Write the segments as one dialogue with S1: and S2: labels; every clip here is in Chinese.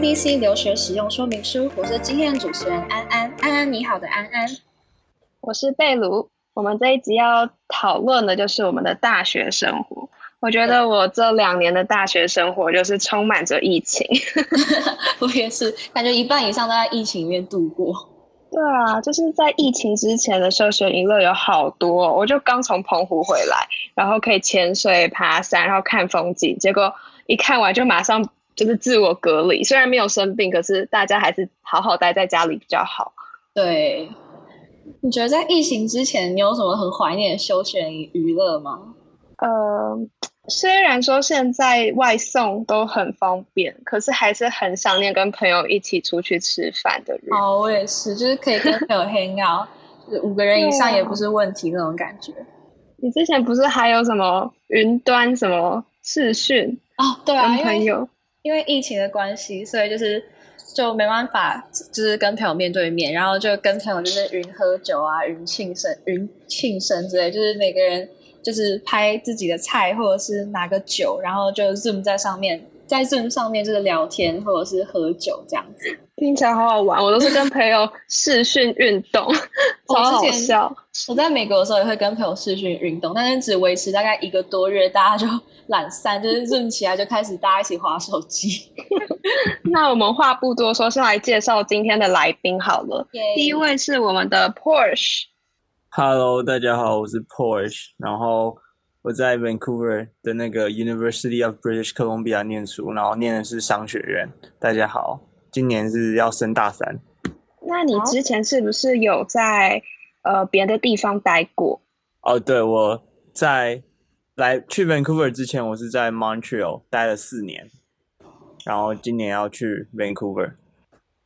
S1: CDC 留学使用说明书。我是今天的主持人安安，安安你好的安安，
S2: 我是贝卢。我们这一集要讨论的就是我们的大学生活。我觉得我这两年的大学生活就是充满着疫情，
S1: 我也是，感觉一半以上都在疫情里面度过。
S2: 对啊，就是在疫情之前的休闲娱乐有好多，我就刚从澎湖回来，然后可以潜水、爬山，然后看风景，结果一看完就马上就是自我隔离。虽然没有生病，可是大家还是好好待在家里比较好。
S1: 对，你觉得在疫情之前，你有什么很怀念的休闲娱乐吗？
S2: 呃。虽然说现在外送都很方便，可是还是很想念跟朋友一起出去吃饭的人。
S1: 哦，我也是，就是可以跟朋友 hang out，五个人以上也不是问题那种感觉。
S2: 你之前不是还有什么云端什么视讯
S1: 哦？对啊，
S2: 朋友
S1: 因为疫情的关系，所以就是就没办法，就是跟朋友面对面，然后就跟朋友就是云喝酒啊，云庆生、云庆生之类，就是每个人。就是拍自己的菜，或者是拿个酒，然后就 zoom 在上面，在 zoom 上面就是聊天或者是喝酒这样子，
S2: 听起来好好玩。我都是跟朋友视讯运动，超好笑。
S1: 我在美国的时候也会跟朋友试训运动，但是只维持大概一个多月，大家就懒散，就是 zoom 起来就开始大家一起划手机。
S2: 那我们话不多说，先来介绍今天的来宾好了。第一位是我们的 Porsche。
S3: Hello，大家好，我是 Porsche，然后我在 Vancouver 的那个 University of British Columbia 念书，然后念的是商学院。大家好，今年是要升大三。
S2: 那你之前是不是有在呃别的地方待过？
S3: 哦，对，我在来去 Vancouver 之前，我是在 Montreal 待了四年，然后今年要去 Vancouver。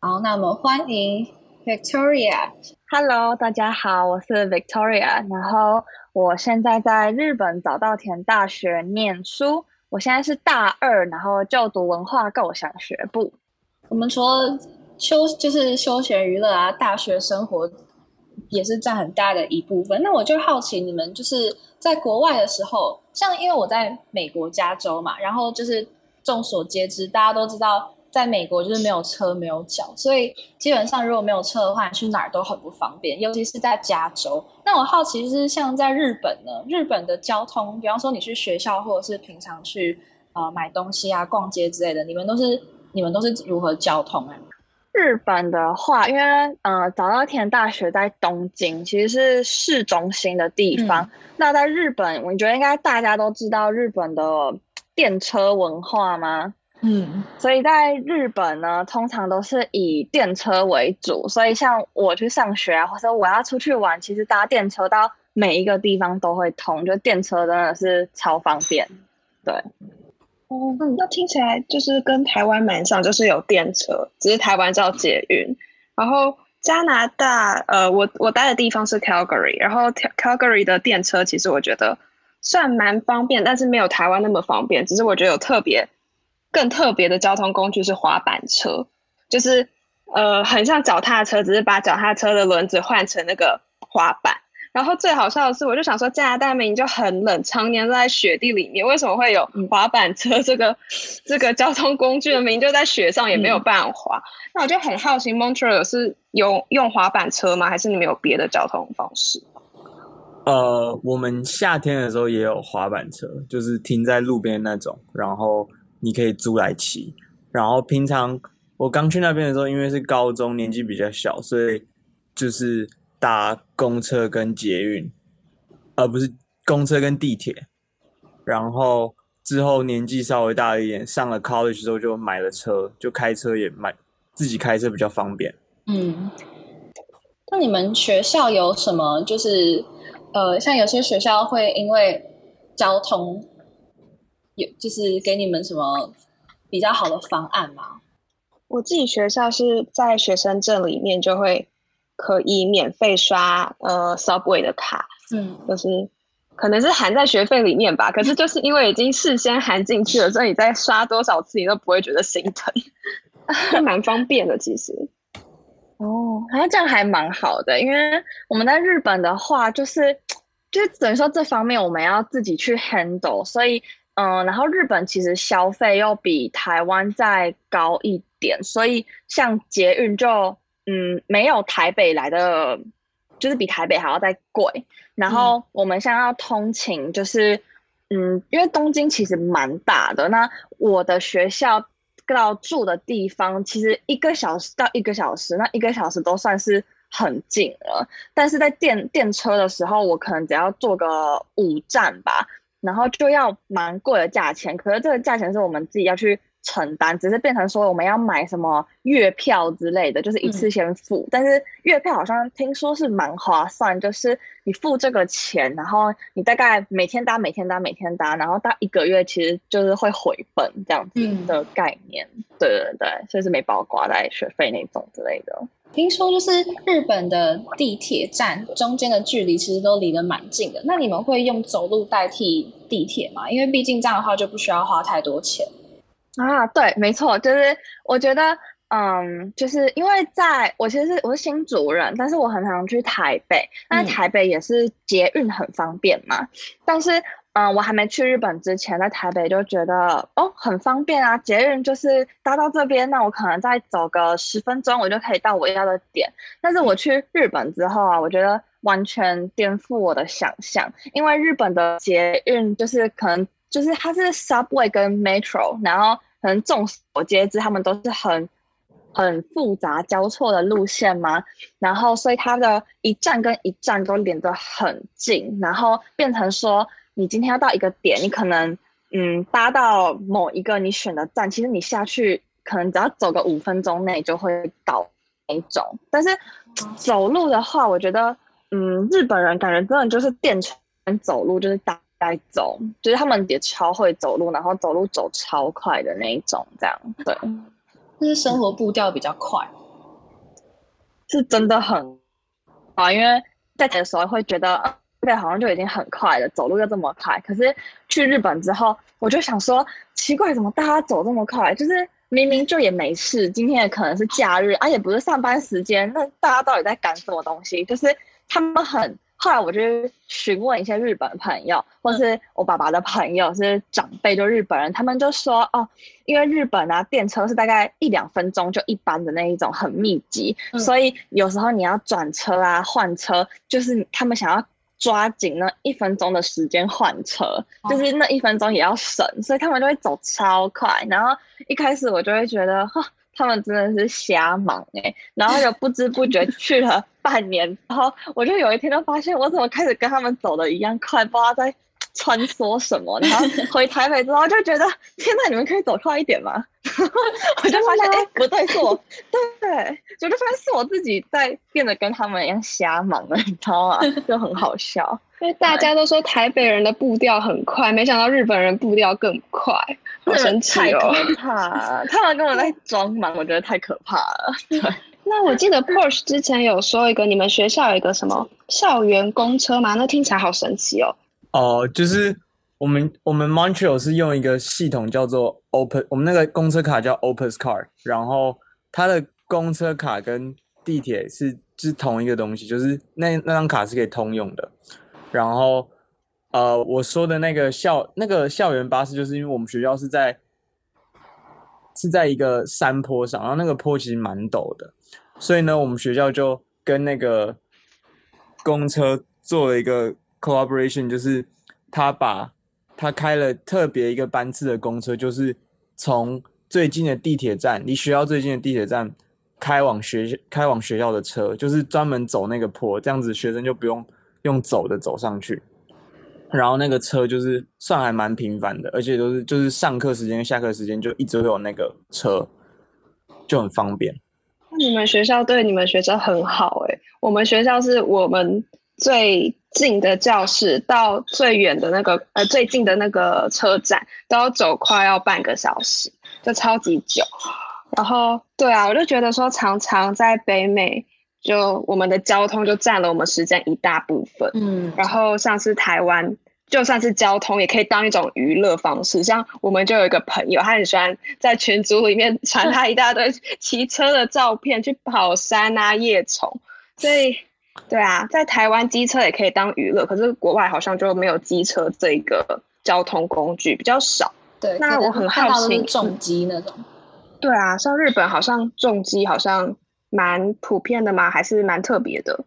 S1: 好，那我们欢迎 Victoria。
S4: Hello，大家好，我是 Victoria，然后我现在在日本早稻田大学念书，我现在是大二，然后就读文化构想学部。
S1: 我们除了休就是休闲娱乐啊，大学生活也是占很大的一部分。那我就好奇，你们就是在国外的时候，像因为我在美国加州嘛，然后就是众所皆知，大家都知道。在美国就是没有车没有脚，所以基本上如果没有车的话，你去哪儿都很不方便，尤其是在加州。那我好奇就是像在日本呢？日本的交通，比方说你去学校或者是平常去呃买东西啊、逛街之类的，你们都是你们都是如何交通啊？
S4: 日本的话，因为呃早稻田大学在东京，其实是市中心的地方。那在日本，我觉得应该大家都知道日本的电车文化吗？嗯，所以在日本呢，通常都是以电车为主。所以像我去上学啊，或者我要出去玩，其实搭电车到每一个地方都会通，就电车真的是超方便。对，
S2: 哦，那听起来就是跟台湾蛮像，就是有电车，只是台湾叫捷运。然后加拿大，呃，我我待的地方是 Calgary，然后 Calgary 的电车其实我觉得算蛮方便，但是没有台湾那么方便。只是我觉得有特别。更特别的交通工具是滑板车，就是呃很像脚踏车，只是把脚踏车的轮子换成那个滑板。然后最好笑的是，我就想说加拿大明明就很冷，常年都在雪地里面，为什么会有滑板车这个 这个交通工具的名就在雪上也没有办法滑？那我就很好奇，Montreal 是有用滑板车吗？还是你们有别的交通方式？
S3: 呃，我们夏天的时候也有滑板车，就是停在路边那种，然后。你可以租来骑，然后平常我刚去那边的时候，因为是高中，年纪比较小，所以就是搭公车跟捷运，而不是公车跟地铁。然后之后年纪稍微大一点，上了 college 之后就买了车，就开车也买自己开车比较方便。
S1: 嗯，那你们学校有什么？就是呃，像有些学校会因为交通。有就是给你们什么比较好的方案吗？
S2: 我自己学校是在学生证里面就会可以免费刷呃 Subway 的卡，嗯，就是可能是含在学费里面吧。可是就是因为已经事先含进去了，所以你再刷多少次你都不会觉得心疼，蛮方便的其实。
S4: 哦，好像这样还蛮好的，因为我们在日本的话，就是就是等于说这方面我们要自己去 handle，所以。嗯，然后日本其实消费又比台湾再高一点，所以像捷运就嗯没有台北来的，就是比台北还要再贵。然后我们现在要通勤，就是嗯，因为东京其实蛮大的，那我的学校到住的地方其实一个小时到一个小时，那一个小时都算是很近了。但是在电电车的时候，我可能只要坐个五站吧。然后就要蛮贵的价钱，可是这个价钱是我们自己要去承担，只是变成说我们要买什么月票之类的，就是一次先付。但是月票好像听说是蛮划算，就是你付这个钱，然后你大概每天搭、每天搭、每天搭，然后搭一个月，其实就是会回本这样子的概念。对对对，所以是没包括在学费那种之类的。
S1: 听说就是日本的地铁站中间的距离其实都离得蛮近的，那你们会用走路代替地铁吗？因为毕竟这样的话就不需要花太多钱
S4: 啊。对，没错，就是我觉得，嗯，就是因为在我其实是我是新主人，但是我很常去台北，那台北也是捷运很方便嘛，但是。嗯，我还没去日本之前，在台北就觉得哦很方便啊，捷运就是搭到这边，那我可能再走个十分钟，我就可以到我要的点。但是我去日本之后啊，我觉得完全颠覆我的想象，因为日本的捷运就是可能就是它是 subway 跟 metro，然后可能众所皆知，他们都是很很复杂交错的路线嘛，然后所以它的一站跟一站都连得很近，然后变成说。你今天要到一个点，你可能嗯搭到某一个你选的站，其实你下去可能只要走个五分钟内就会到那种。但是走路的话，我觉得嗯日本人感觉真的就是电车走路就是大概走，就是他们也超会走路，然后走路走超快的那一种，这样对。
S1: 就是生活步调比较快，
S4: 是真的很啊，因为在的时候会觉得。对，好像就已经很快了，走路又这么快。可是去日本之后，我就想说，奇怪，怎么大家走这么快？就是明明就也没事，今天也可能是假日，啊，也不是上班时间，那大家到底在赶什么东西？就是他们很……后来我就询问一些日本朋友，或是我爸爸的朋友，是长辈，就日本人，他们就说，哦，因为日本啊，电车是大概一两分钟就一班的那一种，很密集，所以有时候你要转车啊、换车，就是他们想要。抓紧那一分钟的时间换车，就是那一分钟也要省，所以他们就会走超快。然后一开始我就会觉得，哈，他们真的是瞎忙哎。然后就不知不觉去了半年，然后我就有一天就发现，我怎么开始跟他们走的一样快，不知道在。穿梭什么？然后回台北之后就觉得，天呐，你们可以走快一点吗？我就发现，哎，不对，是我，对，我就发现是我自己在变得跟他们一样瞎忙了，你知道吗？就很好笑。
S2: 因为大家都说台北人的步调很快，没想到日本人步调更快，好神奇
S4: 哦！可怕，他们跟我在装忙，我觉得太可怕了。对，
S2: 那我记得 Porsche 之前有说一个，你们学校有一个什么校园公车吗？那听起来好神奇哦。
S3: 哦，就是我们我们 Montreal 是用一个系统叫做 Open，我们那个公车卡叫 Opus Card，然后它的公车卡跟地铁是是同一个东西，就是那那张卡是可以通用的。然后呃，我说的那个校那个校园巴士，就是因为我们学校是在是在一个山坡上，然后那个坡其实蛮陡的，所以呢，我们学校就跟那个公车做了一个。Collaboration 就是他把他开了特别一个班次的公车，就是从最近的地铁站，离学校最近的地铁站开往学开往学校的车，就是专门走那个坡，这样子学生就不用用走的走上去。然后那个车就是算还蛮频繁的，而且都是就是上课时间、下课时间就一直会有那个车，就很方便。
S2: 那你们学校对你们学生很好诶，我们学校是我们。最近的教室到最远的那个呃最近的那个车站都要走快要半个小时，就超级久。然后对啊，我就觉得说常常在北美，就我们的交通就占了我们时间一大部分。嗯，然后像是台湾，就算是交通也可以当一种娱乐方式。像我们就有一个朋友，他很喜欢在群组里面传他一大堆 骑车的照片，去跑山啊、夜虫，所以。对啊，在台湾机车也可以当娱乐，可是国外好像就没有机车这个交通工具比较少。
S1: 对，
S2: 那我很好奇，
S1: 重机那种。
S2: 对啊，像日本好像重机好像蛮普遍的吗？还是蛮特别的？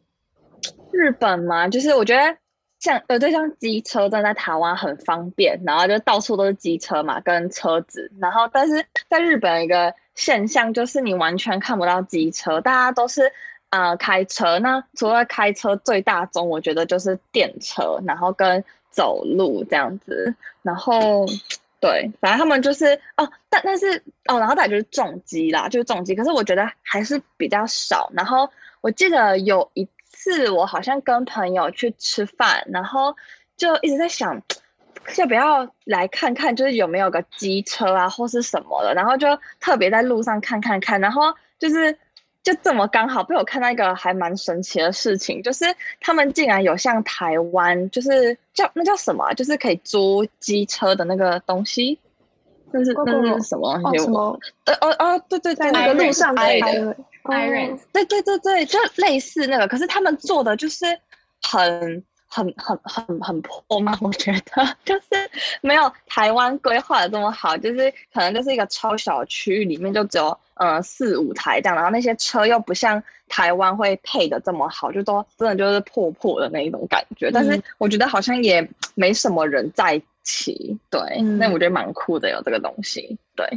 S4: 日本嘛，就是我觉得像呃，对，像机车站在台湾很方便，然后就到处都是机车嘛，跟车子。然后，但是在日本有一个现象就是你完全看不到机车，大家都是呃开车。那除了开车最大宗，我觉得就是电车，然后跟走路这样子。然后，对，反正他们就是哦，但但是哦，然后再就是重机啦，就是重机。可是我觉得还是比较少。然后我记得有一。次我好像跟朋友去吃饭，然后就一直在想，要不要来看看，就是有没有个机车啊，或是什么的，然后就特别在路上看看看，然后就是就这么刚好被我看到一个还蛮神奇的事情，就是他们竟然有像台湾，就是叫那叫什么，就是可以租机车的那个东西，那是那是什么东西？
S2: 什么？
S4: 呃哦哦，对对对，
S2: 那个路上开的。
S1: Iron，
S4: 对对对对，就类似那个，可是他们做的就是很很很很很破吗，我觉得就是没有台湾规划的这么好，就是可能就是一个超小区域里面就只有呃四五台这样，然后那些车又不像台湾会配的这么好，就都真的就是破破的那一种感觉。但是我觉得好像也没什么人在骑，对，那我觉得蛮酷的有这个东西，对。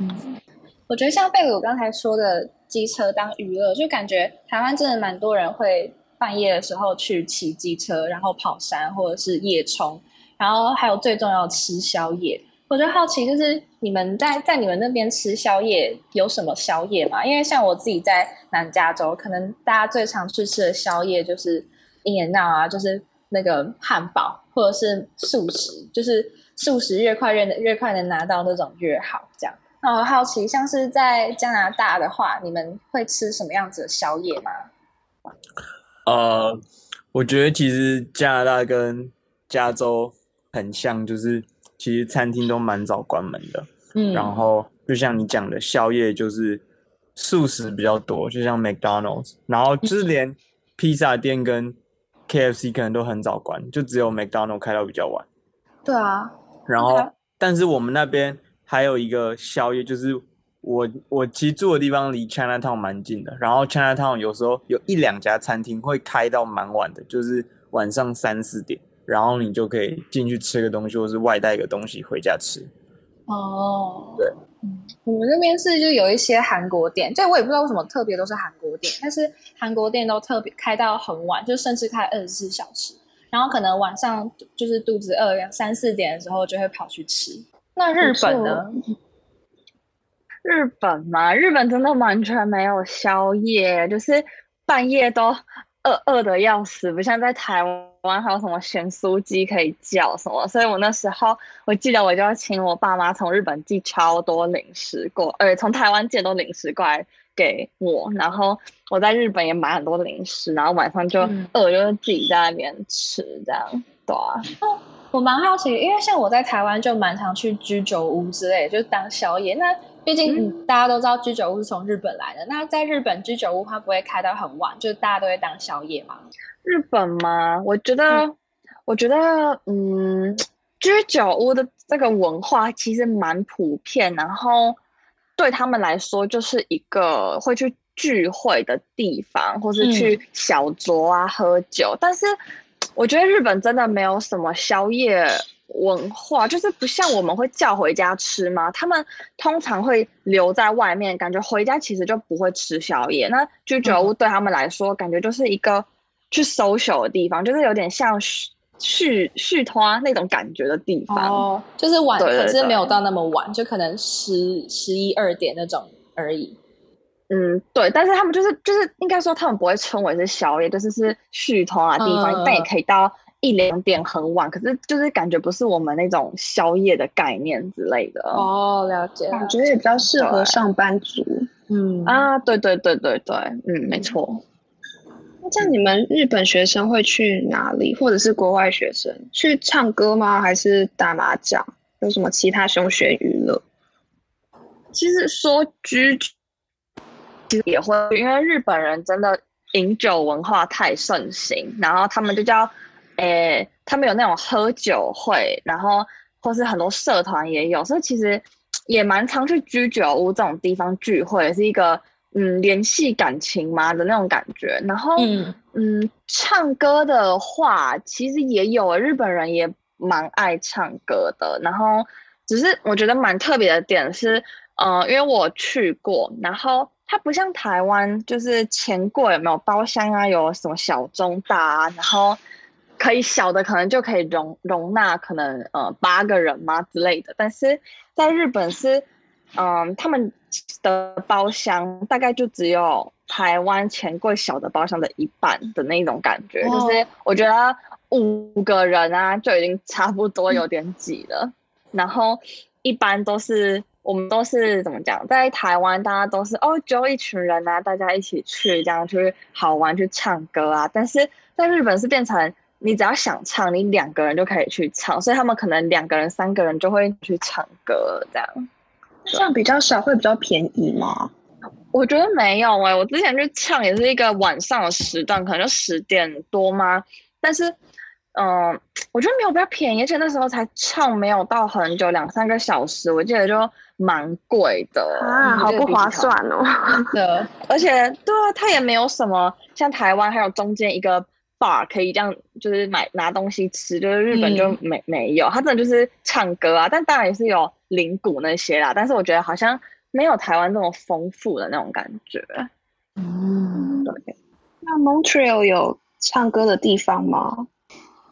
S1: 我觉得像贝鲁刚才说的。机车当娱乐，就感觉台湾真的蛮多人会半夜的时候去骑机车，然后跑山或者是夜冲，然后还有最重要吃宵夜。我就好奇，就是你们在在你们那边吃宵夜有什么宵夜吗？因为像我自己在南加州，可能大家最常去吃的宵夜就是 In and Out 啊，就是那个汉堡或者是素食，就是素食越快越越快能拿到那种越好，这样。那我好奇，像是在加拿大的话，你们会吃什么样子的宵夜吗？
S3: 呃，我觉得其实加拿大跟加州很像，就是其实餐厅都蛮早关门的。嗯，然后就像你讲的，宵夜就是素食比较多，就像 McDonald's，然后就是连披萨店跟 KFC 可能都很早关，就只有 McDonald's 开到比较晚。
S1: 对啊，
S3: 然后但是我们那边。还有一个宵夜，就是我我其实住的地方离 China Town 蛮近的，然后 China Town 有时候有一两家餐厅会开到蛮晚的，就是晚上三四点，然后你就可以进去吃个东西，或是外带个东西回家吃。
S1: 哦，
S3: 对，
S1: 嗯，我们那边是就有一些韩国店，这我也不知道为什么特别都是韩国店，但是韩国店都特别开到很晚，就甚至开二十四小时，然后可能晚上就是肚子饿，三四点的时候就会跑去吃。那日本呢？
S4: 日本嘛，日本真的完全没有宵夜，就是半夜都饿饿的要死，不像在台湾还有什么咸酥鸡可以叫什么。所以我那时候我记得我就要请我爸妈从日本寄超多零食过，呃，从台湾寄多零食过来给我，然后我在日本也买很多零食，然后晚上就饿就是自己在那边吃，这样对啊。
S1: 我蛮好奇，因为像我在台湾就蛮常去居酒屋之类，就当宵夜。那毕竟大家都知道居酒屋是从日本来的，那在日本居酒屋它不会开到很晚，就是大家都会当宵夜嘛？
S4: 日本吗？我觉得，我觉得，嗯，居酒屋的这个文化其实蛮普遍，然后对他们来说就是一个会去聚会的地方，或是去小酌啊喝酒，但是。我觉得日本真的没有什么宵夜文化，就是不像我们会叫回家吃吗。他们通常会留在外面，感觉回家其实就不会吃宵夜。那居酒屋对他们来说，感觉就是一个去 social 的地方，就是有点像续续团那种感觉的地方。
S1: 哦，就是晚，可是没有到那么晚，就可能十十一二点那种而已。
S4: 嗯，对，但是他们就是就是应该说他们不会称为是宵夜，就是是续通啊地方，但也可以到一两点很晚，可是就是感觉不是我们那种宵夜的概念之类的。
S1: 哦，了解，
S2: 感觉也比较适合上班族。
S1: 嗯
S4: 啊，对对对对对，嗯，没错。
S2: 那这样你们日本学生会去哪里，或者是国外学生去唱歌吗？还是打麻将？有什么其他休闲娱乐？
S4: 其实说居。其实也会，因为日本人真的饮酒文化太盛行，然后他们就叫，诶，他们有那种喝酒会，然后或是很多社团也有，所以其实也蛮常去居酒屋这种地方聚会，是一个嗯联系感情嘛的那种感觉。然后
S1: 嗯
S4: 嗯，唱歌的话，其实也有，日本人也蛮爱唱歌的。然后只是我觉得蛮特别的点是，呃，因为我去过，然后它不像台湾，就是钱柜有没有包厢啊，有什么小中大啊，然后可以小的可能就可以容容纳可能呃八个人嘛之类的，但是在日本是，嗯、他们的包厢大概就只有台湾钱柜小的包厢的一半的那种感觉，
S1: 哦
S4: 就是我觉得五个人啊就已经差不多有点挤了，然后一般都是我们都是怎么讲，在台湾大家都是哦揪一群人啊，大家一起去这样去好玩去唱歌啊，但是在日本是变成。你只要想唱，你两个人就可以去唱，所以他们可能两个人、三个人就会去唱歌这样。
S2: 这样比较少，会比较便宜吗？
S4: 我觉得没有哎、我之前去唱也是一个晚上的时段，可能就十点多吗？但是，嗯、我觉得没有比较便宜，而且那时候才唱没有到很久，两三个小时，我记得就蛮贵的
S2: 啊，好不划。算哦。
S1: 的，
S4: 而且，对啊，它也没有什么像台湾还有中间一个 bar 可以这样，就是买拿东西吃，就是日本就没、没有，它真的就是唱歌啊，但当然也是有铃鼓那些啦，但是我觉得好像没有台湾这么丰富的那种感觉。
S1: 嗯，对
S2: 那 Montreal 有唱歌的地方吗？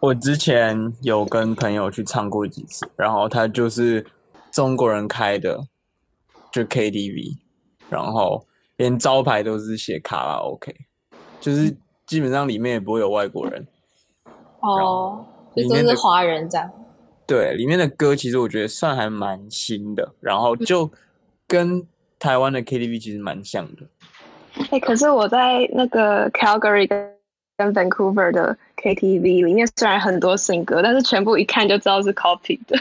S3: 我之前有跟朋友去唱过几次，然后他就是中国人开的，就 KTV，然后连招牌都是写卡拉 OK，就是基本上里面也不会有外国人。
S1: 哦，就
S3: 里面
S1: 都是华人这样。
S3: 对，里面的歌其实我觉得算还蛮新的，然后就跟台湾的 KTV 其实蛮像的。
S2: 哎、可是我在那个 Calgary 跟跟 Vancouver 的 KTV 里面，虽然很多新歌，但是全部一看就知道是 copy 的。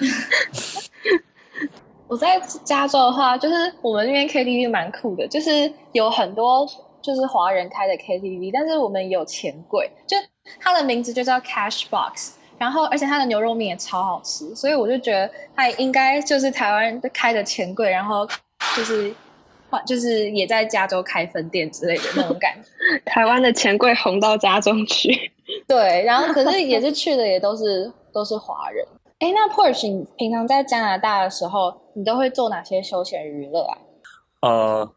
S1: 我在加州的话，就是我们那边 KTV 蛮酷的，就是有很多就是华人开的 KTV，但是我们有钱柜，就它的名字就叫 Cash Box，然后而且它的牛肉面也超好吃，所以我就觉得它应该就是台湾开的钱柜，然后就是就是也在加州开分店之类的那种感觉。
S2: 台湾的钱柜红到家中去。
S1: 对，然后可是也是去的也都是都是华人。哎，那 Porsche，你平常在加拿大的时候，你都会做哪些休闲娱乐啊？
S3: 呃，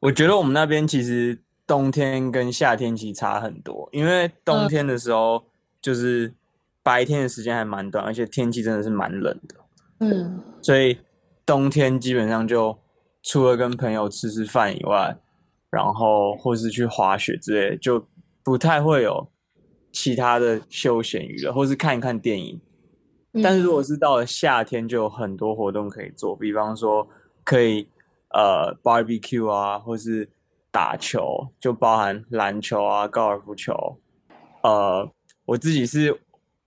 S3: 我觉得我们那边其实冬天跟夏天其实差很多，因为冬天的时候就是白天的时间还蛮短，而且天气真的是蛮冷的，
S1: 嗯，
S3: 所以冬天基本上就除了跟朋友吃吃饭以外，然后或是去滑雪之类的，就不太会有其他的休闲娱乐，或是看一看电影。但是如果是到了夏天，就有很多活动可以做，比方说可以呃 barbecue 啊，或是打球，就包含篮球啊、高尔夫球。呃，我自己是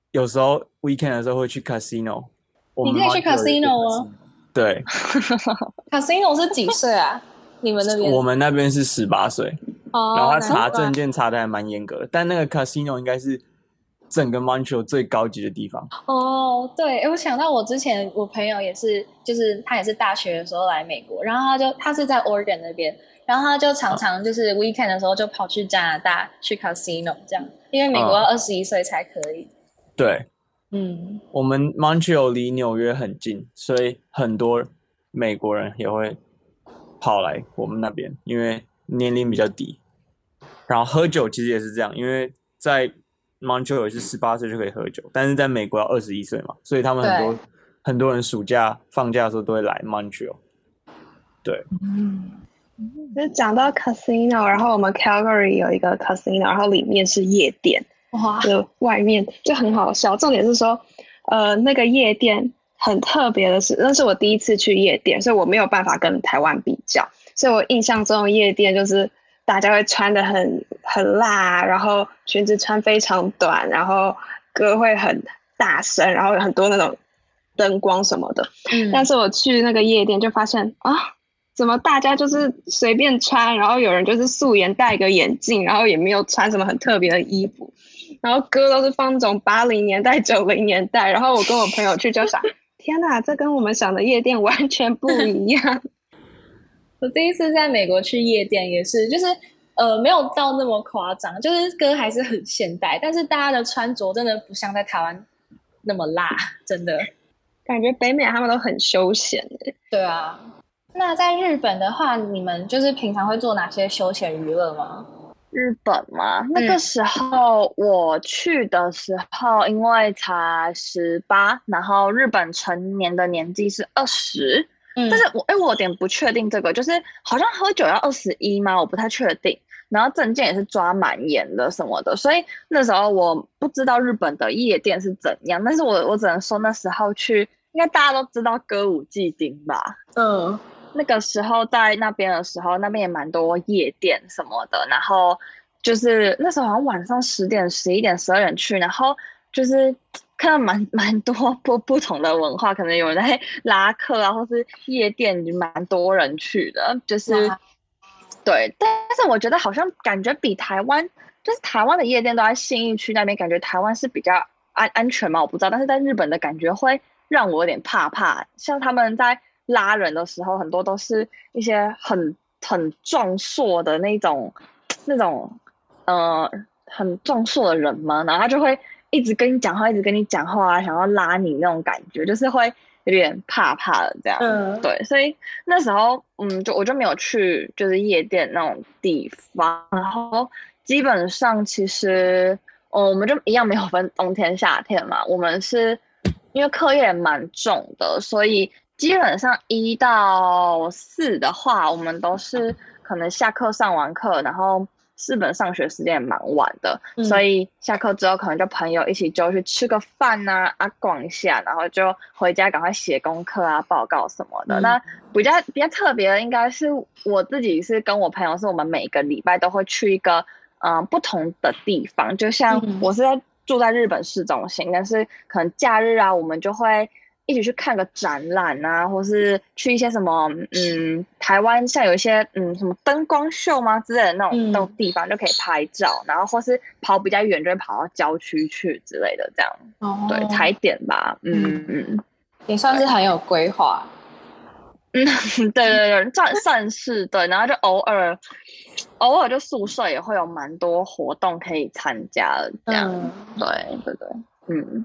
S3: 有时候 weekend 的时候会去 casino。
S1: 你可以去 casino 吗？
S3: 对，
S1: casino 是几岁啊？你们那边？
S3: 我们那边是十八岁，
S1: 哦，
S3: 然后他查证件查的还蛮严格的，但那个 casino 应该是整个 Montreal 最高级的地方。
S1: 哦，对，诶我想到我之前我朋友也是，就是他也是大学的时候来美国，然后他就他是在 Oregon 那边，然后他就常常就是 weekend 的时候就跑去加拿大去 casino 这样，因为美国要二十一岁才可以。
S3: 对，
S1: 嗯，
S3: 我们 Montreal 离纽约很近，所以很多美国人也会跑来我们那边，因为年龄比较低。然后喝酒其实也是这样，因为在 Montreal 也是十八岁就可以喝酒，但是在美国要二十一岁嘛，所以他们很多很多人暑假放假的时候都会来 Montreal。对，
S2: 就是讲到 casino，然后我们 Calgary 有一个 casino，然后里面是夜店，
S1: 哇，
S2: 就外面就很好笑。重点是说，呃，那个夜店很特别的是，那是我第一次去夜店，所以我没有办法跟台湾比较。所以我印象中的夜店就是大家会穿的很很辣，然后裙子穿非常短，然后歌会很大声，然后有很多那种灯光什么的。
S1: 嗯
S2: 但是我去那个夜店就发现啊，怎么大家就是随便穿，然后有人就是素颜戴个眼镜，然后也没有穿什么很特别的衣服，然后歌都是放那种八零年代、九零年代，然后我跟我朋友去就想，天哪，这跟我们想的夜店完全不一样。
S1: 我第一次在美国去夜店也是，就是呃没有到那么夸张，就是歌还是很现代，但是大家的穿着真的不像在台湾那么辣，真的。
S2: 感觉北美他们都很休闲诶。
S1: 对啊，那在日本的话，你们就是平常会做哪些休闲娱乐吗？
S4: 日本嘛，那个时候我去的时候，因为才十八，然后日本成年的年纪是二十，但是我哎，我有点不确定这个，就是好像喝酒要二十一吗？我不太确定。然后证件也是抓蛮严的什么的，所以那时候我不知道日本的夜店是怎样，但是我我只能说那时候去。应该大家都知道歌舞伎町吧？
S1: 嗯，
S4: 那个时候在那边的时候，那边也蛮多夜店什么的。然后就是那时候好像晚上十点、十一点、十二点去，然后就是 看到蛮 蛮多 不不同的文化，可能有人在拉客啊，或是夜店蛮多人去的。就是对，但是我觉得好像感觉比台湾，就是台湾的夜店都在信义区那边，感觉台湾是比较安安全嘛？我不知道，但是在日本的感觉会。让我有点怕怕，像他们在拉人的时候，很多都是一些很很壮硕的那种，那种呃很壮硕的人嘛，然后他就会一直跟你讲话，一直跟你讲话，想要拉你那种感觉，就是会有点怕怕的这样。嗯，对，所以那时候嗯，就我就没有去就是夜店那种地方，然后基本上其实哦，我们就一样没有分冬天夏天嘛，我们是。因为课业蛮重的，所以基本上一到四的话，我们都是可能下课上完课，然后四本上学时间也蛮晚的，所以下课之后可能就朋友一起就去吃个饭呐，啊逛一下，然后就回家赶快写功课啊、报告什么的。那比较比较特别的，应该是我自己是跟我朋友，是我们每个礼拜都会去一个嗯不同的地方，就像我是在。住在日本市中心，但是可能假日啊，我们就会一起去看个展览啊，或是去一些什么，嗯，台湾像有一些嗯什么灯光秀吗之类的那种那种地方就可以拍照，然后或是跑比较远就会跑到郊区去之类的，这样，对，踩点吧，嗯嗯，
S1: 也算是很有规划。
S4: 嗯，对对对，算算是对，然后就偶尔，偶尔就宿舍也会有蛮多活动可以参加的，这样，对对对，嗯，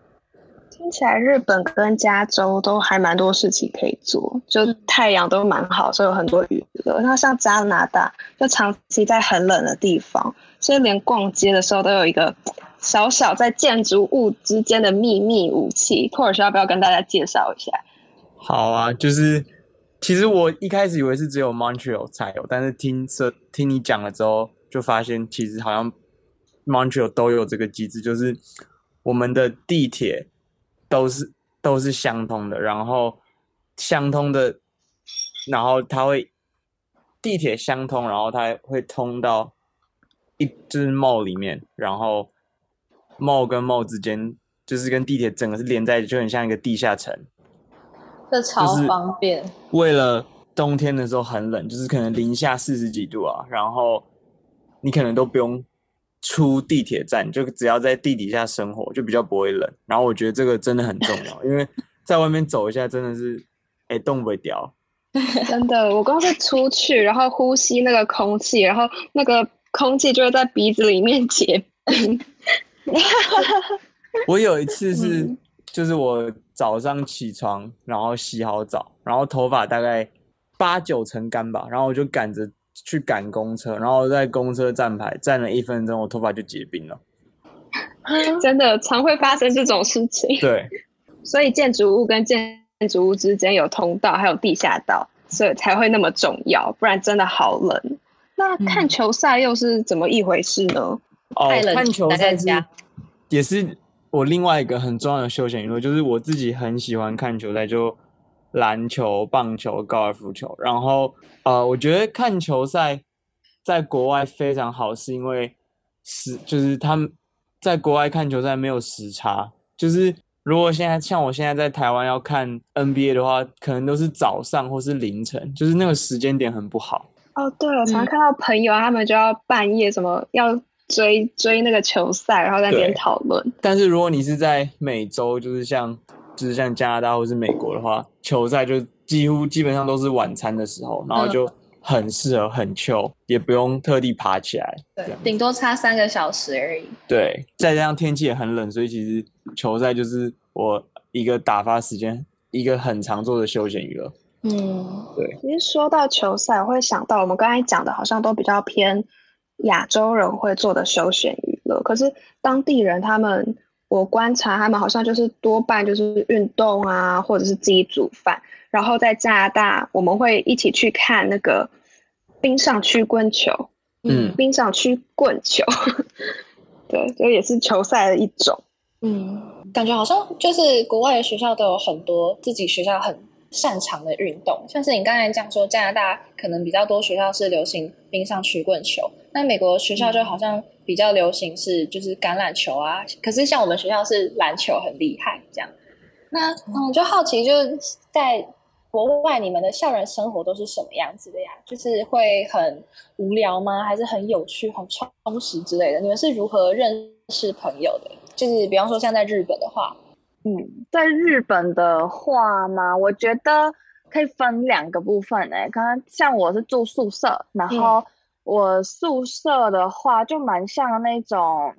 S2: 听起来日本跟加州都还蛮多事情可以做，就太阳都蛮好，所以有很多娱乐。那像加拿大，就长期在很冷的地方，所以连逛街的时候都有一个小小在建筑物之间的秘密武器。托尔需要不要跟大家介绍一下？
S3: 好啊，就是。其实我一开始以为是只有 Montreal 才有，但是听说听你讲了之后，就发现其实好像 Montreal 都有这个机制，就是我们的地铁都是都是相通的，然后相通的，然后它会地铁相通，然后它会通到一就是 mall 里面，然后 mall 跟 mall 之间就是跟地铁整个是连在，就很像一个地下城。
S1: 这超方便。
S3: 为了冬天的时候很冷，就是可能零下四十几度啊，然后你可能都不用出地铁站，就只要在地底下生活，就比较不会冷。然后我觉得这个真的很重要，因为在外面走一下真的是，哎，冻不会掉。
S2: 真的，我光是出去，然后呼吸那个空气，然后那个空气就会在鼻子里面结冰。
S3: 我有一次是。就是我早上起床，然后洗好澡，然后头发大概八九成干吧，然后我就赶着去赶公车，然后在公车站牌站了一分钟，我头发就结冰了。
S2: 真的常会发生这种事情。
S3: 对，
S2: 所以建筑物跟建筑物之间有通道，还有地下道，所以才会那么重要，不然真的好冷。那看球赛又是怎么一回事呢？
S3: 哦，看球赛是也是。我另外一个很重要的休闲娱乐就是我自己很喜欢看球赛，就篮球、棒球、高尔夫球。然后，呃，我觉得看球赛在国外非常好，是因为时就是他们在国外看球赛没有时差。就是如果现在像我现在在台湾要看 NBA 的话，可能都是早上或是凌晨，就是那个时间点很不好。
S2: 哦，对，我常看到朋友他们就要半夜什么要。追追那个球赛，然后在那边讨论。
S3: 但是如果你是在美洲，就是像就是像加拿大或是美国的话，球赛就几乎基本上都是晚餐的时候，然后就很适合很 chill，也不用特地爬起来。
S1: 对，顶多差三个小时而已。
S3: 对，再加上天气也很冷，所以其实球赛就是我一个打发时间，一个很常做的休闲娱乐。
S1: 嗯，
S3: 对。
S2: 其实说到球赛，我会想到我们刚才讲的，好像都比较偏亚洲人会做的休闲娱乐。可是当地人他们，我观察他们好像就是多半就是运动啊，或者是自己煮饭。然后在加拿大，我们会一起去看那个冰上曲棍球，
S3: 嗯，
S2: 冰上曲棍球，对，这也是球赛的一种。
S1: 嗯，感觉好像就是国外的学校都有很多自己学校很擅长的运动，像是你刚才讲说加拿大可能比较多学校是流行冰上曲棍球，那美国学校就好像比较流行是就是橄榄球啊，可是像我们学校是篮球很厉害这样。那嗯，就好奇就是在。国外你们的校园生活都是什么样子的呀？就是会很无聊吗？还是很有趣、很充实之类的？你们是如何认识朋友的？就是比方说像在日本的话，
S4: 嗯，在日本的话嘛，我觉得可以分两个部分诶。刚刚像我是住宿舍，然后我宿舍的话就蛮像那种。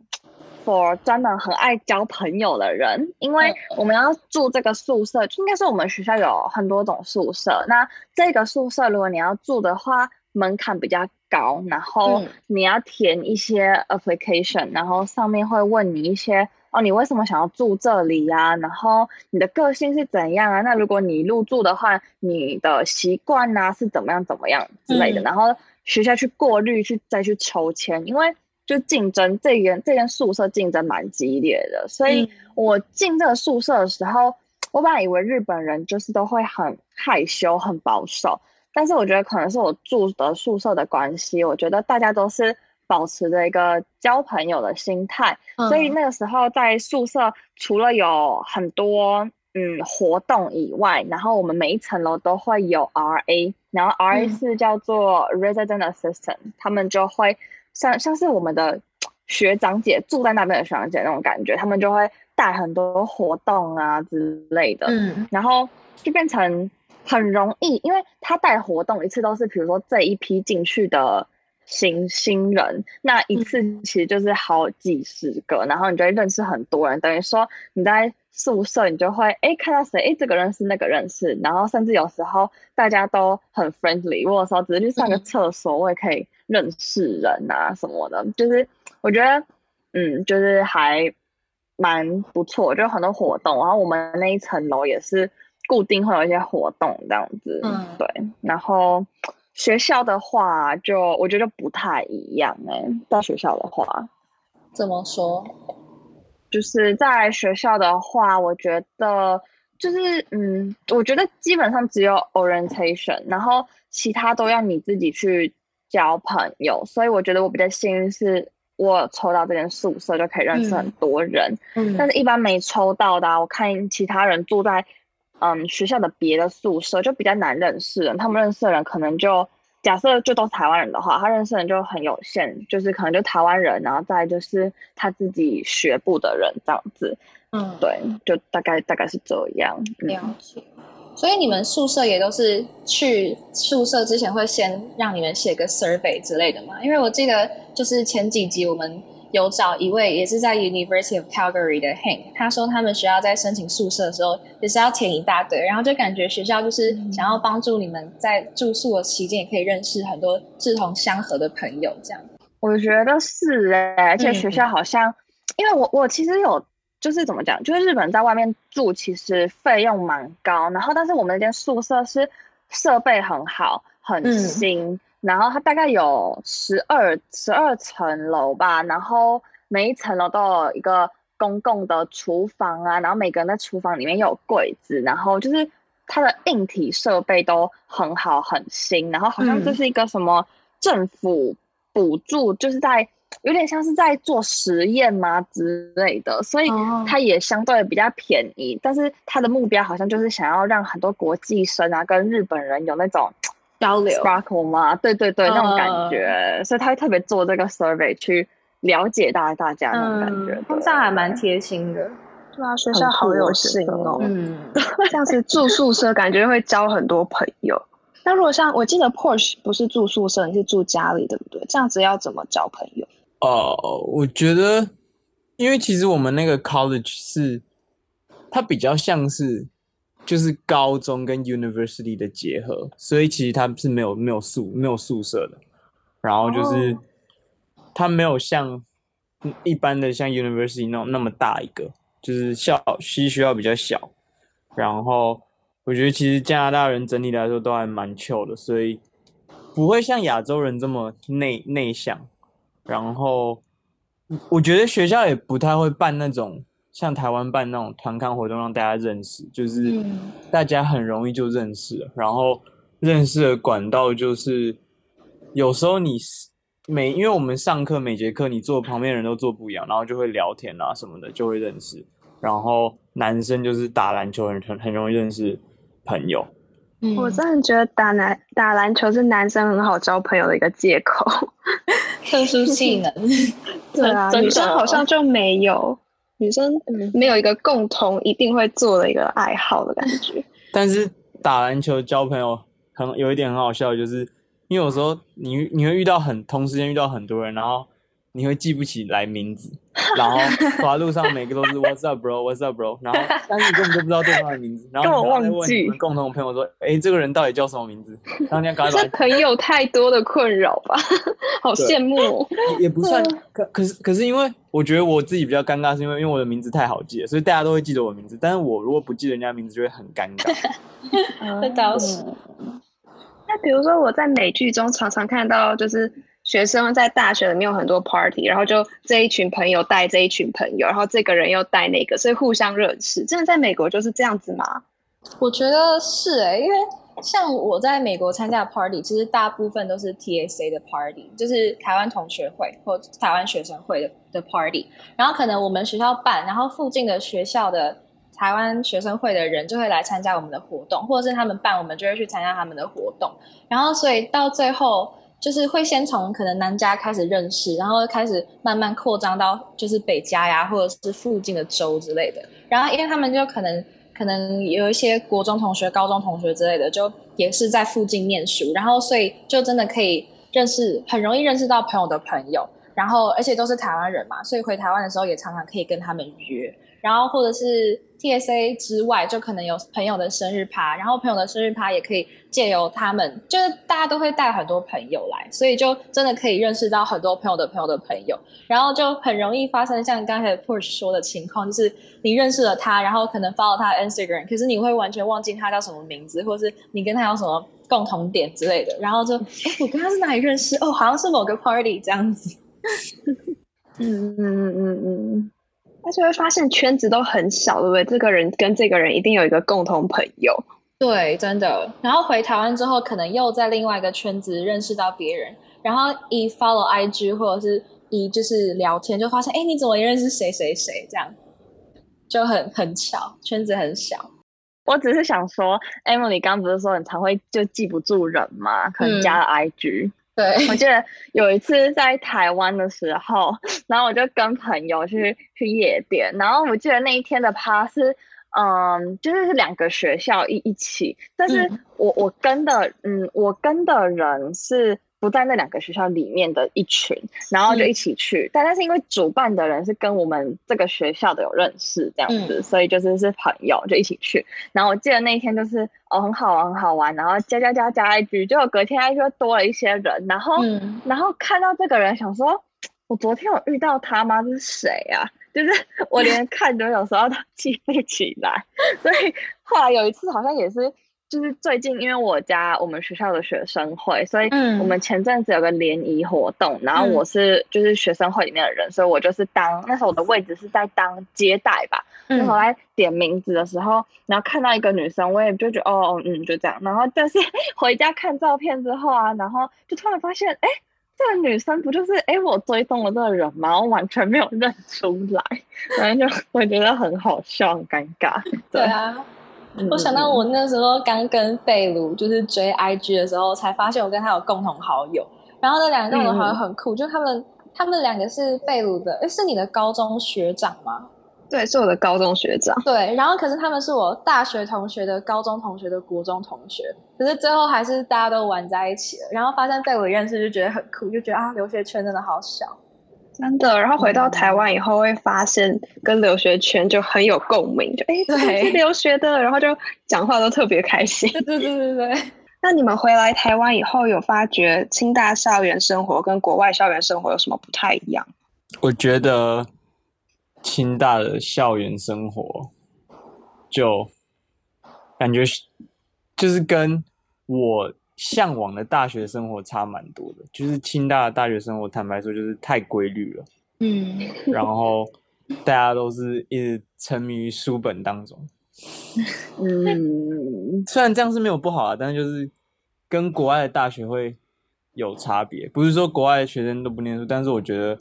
S4: for 专门很爱交朋友的人，因为我们要住这个宿舍，应该是我们学校有很多种宿舍。那这个宿舍如果你要住的话，门槛比较高，然后你要填一些 application，然后上面会问你一些哦，你为什么想要住这里呀？然后你的个性是怎样啊？那如果你入住的话，你的习惯呐是怎么样怎么样之类的，然后学校去过滤去再去抽签，因为。就竞争这间这间宿舍竞争蛮激烈的，所以我进这个宿舍的时候，我本来以为日本人就是都会很害羞、很保守，但是我觉得可能是我住的宿舍的关系，我觉得大家都是保持着一个交朋友的心态，所以那个时候在宿舍除了有很多嗯活动以外，然后我们每一层楼都会有 R A，然后 R A 是叫做 Resident Assistant，他们就会。像像是我们的学长姐住在那边的学长姐那种感觉，他们就会带很多活动啊之类的，嗯，然后就变成很容易，因为他带活动一次都是，比如说这一批进去的新新人，那一次其实就是好几十个，然后你就会认识很多人，等于说你在宿舍你就会哎看到谁哎这个认识那个认识，然后甚至有时候大家都很 friendly，我有时候只是去上个厕所，我也可以。认识人啊什么的，就是我觉得，嗯，就是还蛮不错，就很多活动。然后我们那一层楼也是固定会有一些活动这样子，嗯，对。然后学校的话，就我觉得不太一样哎。到学校的话，
S1: 怎么说？
S4: 就是在学校的话，我觉得就是，嗯，我觉得基本上只有 orientation，然后其他都要你自己去。交朋友，所以我觉得我比较幸运，是我抽到这间宿舍就可以认识很多人。嗯，但是一般没抽到的，我看其他人住在嗯学校的别的宿舍，就比较难认识人。他们认识的人可能就假设就都是台湾人的话，他认识的人就很有限，就是可能就台湾人，然后再就是他自己学部的人这样子。嗯，对，就大概大概是这样。
S1: 了解。所以你们宿舍也都是去宿舍之前会先让你们写个 survey 之类的吗？因为我记得就是前几集我们有找一位也是在 University of Calgary 的 Hank，他说他们学校在申请宿舍的时候也是要填一大堆，然后就感觉学校就是想要帮助你们在住宿的期间也可以认识很多志同相合的朋友，这样。
S4: 我觉得是哎，而且学校好像，因为我我其实有。就是怎么讲？就是日本在外面住，其实费用蛮高。然后，但是我们那间宿舍是设备很好、很新。然后它大概有十二十二层楼吧。然后每一层楼都有一个公共的厨房啊。然后每个人在厨房里面有柜子。然后就是它的硬体设备都很好、很新。然后好像这是一个什么政府补助，就是在。有点像是在做实验吗之类的，所以它也相对比较便宜。但是它的目标好像就是想要让很多国际生啊跟日本人有那种
S1: 交流
S4: ，sparkle 吗？对对对，那种感觉。所以他会特别做这个 survey 去了解大大家那种感觉。
S1: 这样还蛮贴心的。
S2: 对啊，学校好有心哦。
S1: 嗯，
S2: 这样子住宿舍感觉会交很多朋友。那如果像我记得 Porsche 不是住宿舍，你是住家里，对不对？这样子要怎么交朋友？
S3: 哦，我觉得，因为其实我们那个 college 是它比较像是就是高中跟 university 的结合，所以其实它是没有没有宿没有宿舍的。然后就是它没有像一般的像 university 那种那么大一个，就是校西学校比较小。然后我觉得其实加拿大人整体来说都还蛮 chill 的，所以不会像亚洲人这么内内向。然后我觉得学校也不太会办那种像台湾办那种团刊活动让大家认识，就是大家很容易就认识了。然后认识的管道就是有时候你每因为我们上课每节课你坐旁边人都坐不一样，然后就会聊天啊什么的就会认识。然后男生就是打篮球很很很容易认识朋友。
S2: 嗯我真的觉得打篮打篮球是男生很好交朋友的一个借口，
S1: 特殊技能。
S2: 对啊，女生好像就没有，女生没有一个共同一定会做的一个爱好的感觉。
S3: 但是打篮球交朋友很有一点很好笑，就是因为有时候你你会遇到很同时间遇到很多人，然后。你会记不起来名字，然后走在路上每个都是 What's up, bro? What's up, bro? 然后 但是你根本就不知道对方的名字，然后
S2: 我忘记。
S3: 你们共同朋友说：“哎，这个人到底叫什么名字？”然后你要赶快。
S2: 朋友太多的困扰吧，好羡慕。
S3: 也不算，可可是可是因为我觉得我自己比较尴尬，是因为因为我的名字太好记了，所以大家都会记得我的名字。但是我如果不记人家名字，就会很尴尬。
S1: 这倒是。
S2: 那比如说我在美剧中常常看到，就是。学生在大学里面有很多 party，然后就这一群朋友带这一群朋友，然后这个人又带那个，所以互相认识。真的在美国就是这样子吗？
S1: 我觉得是哎，因为像我在美国参加 party，其实大部分都是 TSA 的 party，就是台湾同学会或台湾学生会的的 party。然后可能我们学校办，然后附近的学校的台湾学生会的人就会来参加我们的活动，或者是他们办，我们就会去参加他们的活动。然后所以到最后。就是会先从可能南加开始认识，然后开始慢慢扩张到就是北加呀，或者是附近的州之类的。然后因为他们就可能可能有一些国中同学、高中同学之类的，就也是在附近念书，然后所以就真的可以认识，很容易认识到朋友的朋友。然后而且都是台湾人嘛，所以回台湾的时候也常常可以跟他们约。然后或者是 TSA 之外，就可能有朋友的生日趴，然后朋友的生日趴也可以借由他们，就是大家都会带很多朋友来，所以就真的可以认识到很多朋友的朋友的朋友，然后就很容易发生像刚才 Porsche 说的情况，就是你认识了他，然后可能 follow 他 Instagram，可是你会完全忘记他叫什么名字，或是你跟他有什么共同点之类的，然后就哎，我跟他是哪里认识？哦，好像是某个 party 这样子。
S2: 嗯嗯嗯嗯嗯。而且会发现圈子都很小，对不对？这个人跟这个人一定有一个共同朋友，
S1: 对，真的。然后回台湾之后，可能又在另外一个圈子认识到别人，然后一 follow IG 或者是一就是聊天，就发现，哎，你怎么也认识谁谁谁？这样就很很巧，圈子很小。
S4: 我只是想说，Emily 刚不是说你常会就记不住人吗？可能加了 IG。
S1: 对，
S4: 我记得有一次在台湾的时候，然后我就跟朋友去去夜店，然后我记得那一天的趴是，嗯，就是是两个学校一一起，但是我我跟的，嗯，我跟的人是。不在那两个学校里面的一群，然后就一起去。但但是因为主办的人是跟我们这个学校的有认识这样子，所以就是是朋友就一起去。然后我记得那一天就是哦很好玩很好玩，然后加加加加一句，结果隔天就多了一些人。然后然后看到这个人，想说我昨天有遇到他吗？这是谁啊？就是我连看都有时候都记不起来。所以后来有一次好像也是。就是最近，因为我家我们学校的学生会，所以我们前阵子有个联谊活动，然后我是就是学生会里面的人，所以我就是当那时候我的位置是在当接待吧。那时候来点名字的时候，然后看到一个女生，我也就觉得哦嗯就这样。然后但是 回家看照片之后啊，然后就突然发现，哎，这个女生不就是哎我追踪了这个人吗？我完全没有认出来，反正就我觉得很好笑，很尴尬。
S1: 对啊。我想到我那时候刚跟贝鲁就是追 IG 的时候，才发现我跟他有共同好友。然后那两个共同好友很酷，就他们他们两个是贝鲁的，哎，是你的高中学长吗？
S2: 对，是我的高中学长。
S1: 对，然后可是他们是我大学同学的高中同学的国中同学，可是最后还是大家都玩在一起了。然后发现被我认识，就觉得很酷，就觉得啊，留学圈真的好小。
S2: 真的，然后回到台湾以后，会发现跟留学圈就很有共鸣，就哎，对，留学的，然后就讲话都特别开心。
S1: 对 对对对对。
S2: 那你们回来台湾以后，有发觉清大校园生活跟国外校园生活有什么不太一样？
S3: 我觉得清大的校园生活就感觉就是跟我向往的大学生活差蛮多的。就是清大的大学生活，坦白说就是太规律了。嗯，然后大家都是一直沉迷于书本当中。嗯，虽然这样是没有不好啊，但是就是跟国外的大学会有差别。不是说国外的学生都不念书，但是我觉得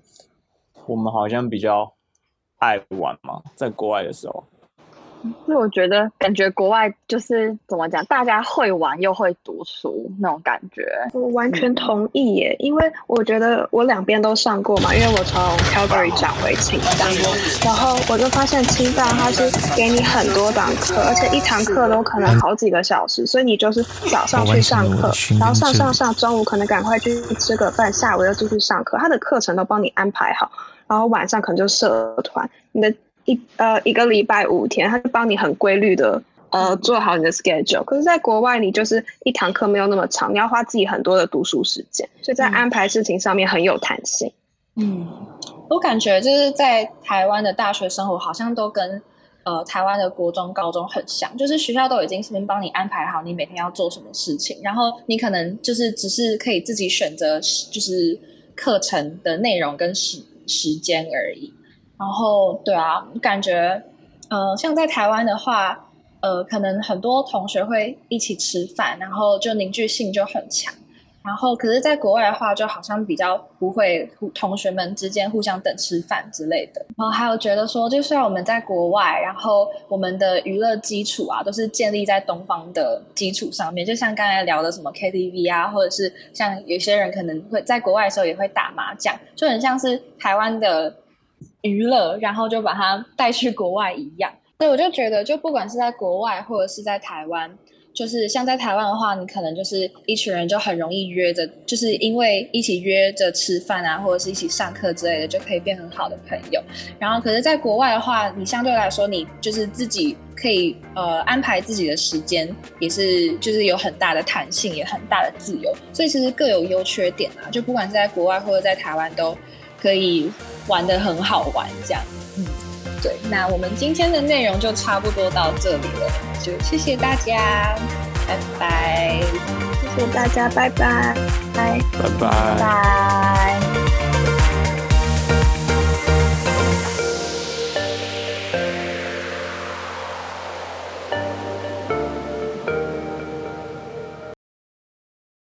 S3: 我们好像比较爱玩嘛，在国外的时候。
S4: 因为我觉得，感觉国外就是怎么讲，大家会玩又会读书那种感觉。
S2: 我完全同意耶，因为我觉得我两边都上过嘛，因为我从 Calgary 转回清大，然后我就发现清大它是给你很多堂课，而且一堂课都可能好几个小时，所以你就是早上去上课，然后上上上，中午可能赶快去吃个饭，下午又继续上课，他的课程都帮你安排好，然后晚上可能就社团，你的。一呃一个礼拜五天，他就帮你很规律的呃做好你的 schedule。可是，在国外，你就是一堂课没有那么长，你要花自己很多的读书时间，所以在安排事情上面很有弹性。
S1: 嗯，我感觉就是在台湾的大学生活好像都跟呃台湾的国中、高中很像，就是学校都已经先帮你安排好你每天要做什么事情，然后你可能就是只是可以自己选择就是课程的内容跟时时间而已。然后，对啊，感觉，呃，像在台湾的话，呃，可能很多同学会一起吃饭，然后就凝聚性就很强。然后，可是，在国外的话，就好像比较不会同学们之间互相等吃饭之类的。然后还有觉得说，就算我们在国外，然后我们的娱乐基础啊，都是建立在东方的基础上面，就像刚才聊的什么 KTV 啊，或者是像有些人可能会在国外的时候也会打麻将，就很像是台湾的。娱乐，然后就把它带去国外一样。所以我就觉得，就不管是在国外或者是在台湾，就是像在台湾的话，你可能就是一群人就很容易约着，就是因为一起约着吃饭啊，或者是一起上课之类的，就可以变很好的朋友。然后，可是在国外的话，你相对来说，你就是自己可以呃安排自己的时间，也是就是有很大的弹性，也很大的自由。所以其实各有优缺点啊。就不管是在国外或者在台湾都。可以玩的很好玩，这样，嗯，对，那我们今天的内容就差不多到这里了，就谢谢大家，拜拜，
S2: 谢谢大家，拜。拜，
S3: 拜。拜，
S1: 拜。